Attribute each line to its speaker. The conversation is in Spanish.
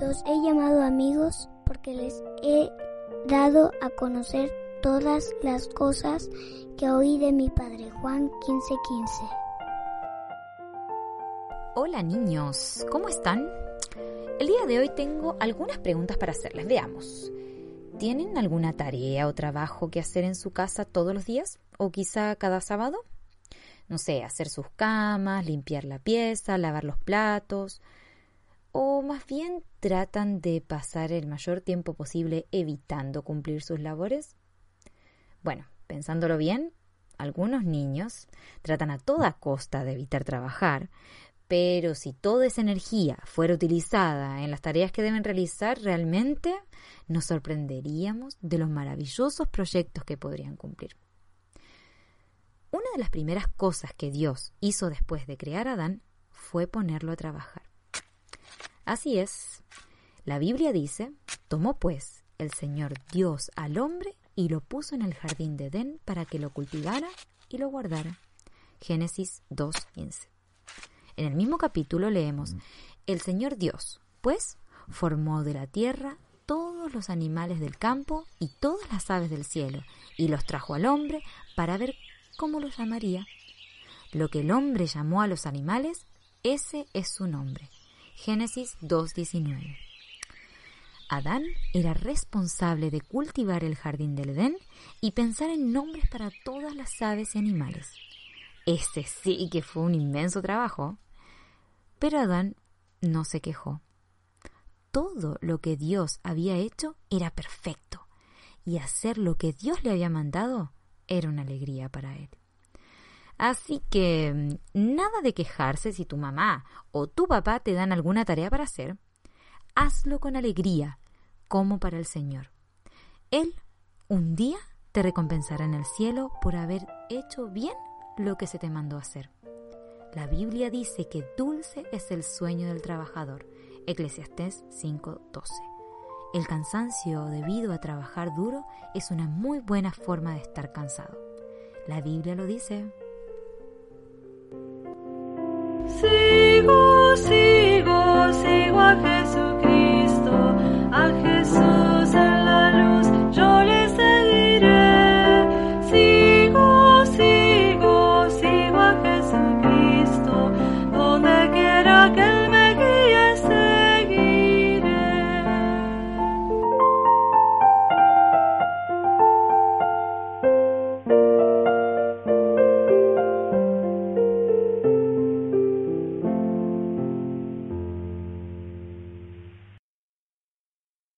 Speaker 1: Los he llamado amigos porque les he dado a conocer todas las cosas que oí de mi padre Juan 15:15.
Speaker 2: Hola niños, ¿cómo están? El día de hoy tengo algunas preguntas para hacerles. Veamos. ¿Tienen alguna tarea o trabajo que hacer en su casa todos los días? ¿O quizá cada sábado? No sé, hacer sus camas, limpiar la pieza, lavar los platos. ¿O más bien tratan de pasar el mayor tiempo posible evitando cumplir sus labores? Bueno, pensándolo bien, algunos niños tratan a toda costa de evitar trabajar, pero si toda esa energía fuera utilizada en las tareas que deben realizar, realmente nos sorprenderíamos de los maravillosos proyectos que podrían cumplir. Una de las primeras cosas que Dios hizo después de crear a Adán fue ponerlo a trabajar. Así es, la Biblia dice, tomó pues el Señor Dios al hombre y lo puso en el jardín de Edén para que lo cultivara y lo guardara. Génesis 2.15. En el mismo capítulo leemos, el Señor Dios, pues, formó de la tierra todos los animales del campo y todas las aves del cielo, y los trajo al hombre para ver cómo los llamaría. Lo que el hombre llamó a los animales, ese es su nombre. Génesis 2.19. Adán era responsable de cultivar el jardín del Edén y pensar en nombres para todas las aves y animales. Ese sí que fue un inmenso trabajo. Pero Adán no se quejó. Todo lo que Dios había hecho era perfecto, y hacer lo que Dios le había mandado era una alegría para él. Así que nada de quejarse si tu mamá o tu papá te dan alguna tarea para hacer. Hazlo con alegría, como para el Señor. Él un día te recompensará en el cielo por haber hecho bien lo que se te mandó hacer. La Biblia dice que dulce es el sueño del trabajador. Eclesiastés 5:12. El cansancio debido a trabajar duro es una muy buena forma de estar cansado. La Biblia lo dice. see.